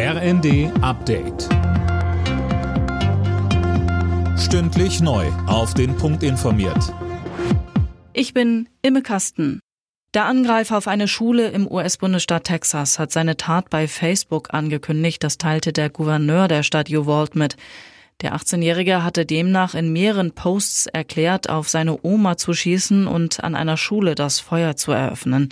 RND Update. Stündlich neu. Auf den Punkt informiert. Ich bin Imme Kasten. Der Angreifer auf eine Schule im US-Bundesstaat Texas hat seine Tat bei Facebook angekündigt. Das teilte der Gouverneur der Stadt Uvalde mit. Der 18-Jährige hatte demnach in mehreren Posts erklärt, auf seine Oma zu schießen und an einer Schule das Feuer zu eröffnen.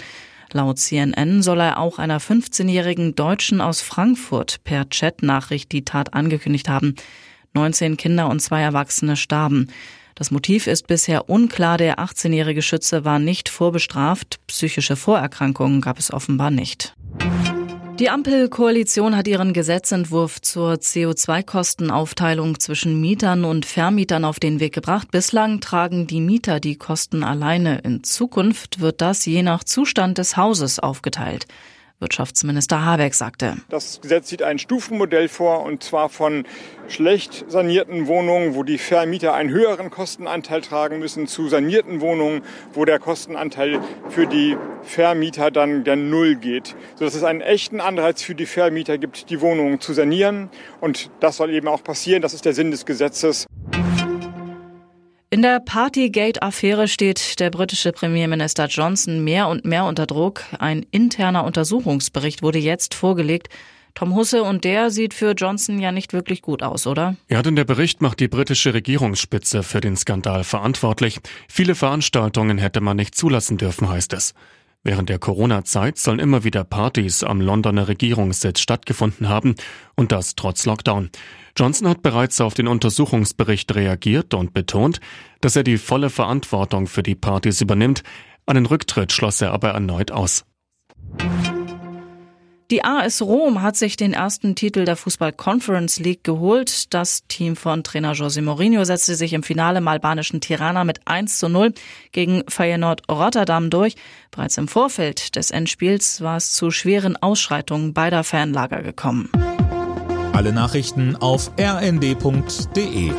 Laut CNN soll er auch einer 15-jährigen Deutschen aus Frankfurt per Chatnachricht die Tat angekündigt haben. 19 Kinder und zwei Erwachsene starben. Das Motiv ist bisher unklar. Der 18-jährige Schütze war nicht vorbestraft. Psychische Vorerkrankungen gab es offenbar nicht. Die Ampelkoalition hat ihren Gesetzentwurf zur CO2-Kostenaufteilung zwischen Mietern und Vermietern auf den Weg gebracht. Bislang tragen die Mieter die Kosten alleine. In Zukunft wird das je nach Zustand des Hauses aufgeteilt. Wirtschaftsminister Habeck sagte. Das Gesetz sieht ein Stufenmodell vor, und zwar von schlecht sanierten Wohnungen, wo die Vermieter einen höheren Kostenanteil tragen müssen, zu sanierten Wohnungen, wo der Kostenanteil für die Vermieter dann der Null geht, sodass es einen echten Anreiz für die Vermieter gibt, die Wohnungen zu sanieren. Und das soll eben auch passieren. Das ist der Sinn des Gesetzes. In der Partygate-Affäre steht der britische Premierminister Johnson mehr und mehr unter Druck. Ein interner Untersuchungsbericht wurde jetzt vorgelegt. Tom Husse und der sieht für Johnson ja nicht wirklich gut aus, oder? Ja, denn der Bericht macht die britische Regierungsspitze für den Skandal verantwortlich. Viele Veranstaltungen hätte man nicht zulassen dürfen, heißt es. Während der Corona-Zeit sollen immer wieder Partys am Londoner Regierungssitz stattgefunden haben und das trotz Lockdown. Johnson hat bereits auf den Untersuchungsbericht reagiert und betont, dass er die volle Verantwortung für die Partys übernimmt. Einen Rücktritt schloss er aber erneut aus. Die AS Rom hat sich den ersten Titel der Fußball Conference League geholt. Das Team von Trainer José Mourinho setzte sich im Finale im albanischen Tirana mit 1 zu 0 gegen Feyenoord Rotterdam durch. Bereits im Vorfeld des Endspiels war es zu schweren Ausschreitungen beider Fanlager gekommen. Alle Nachrichten auf rnd.de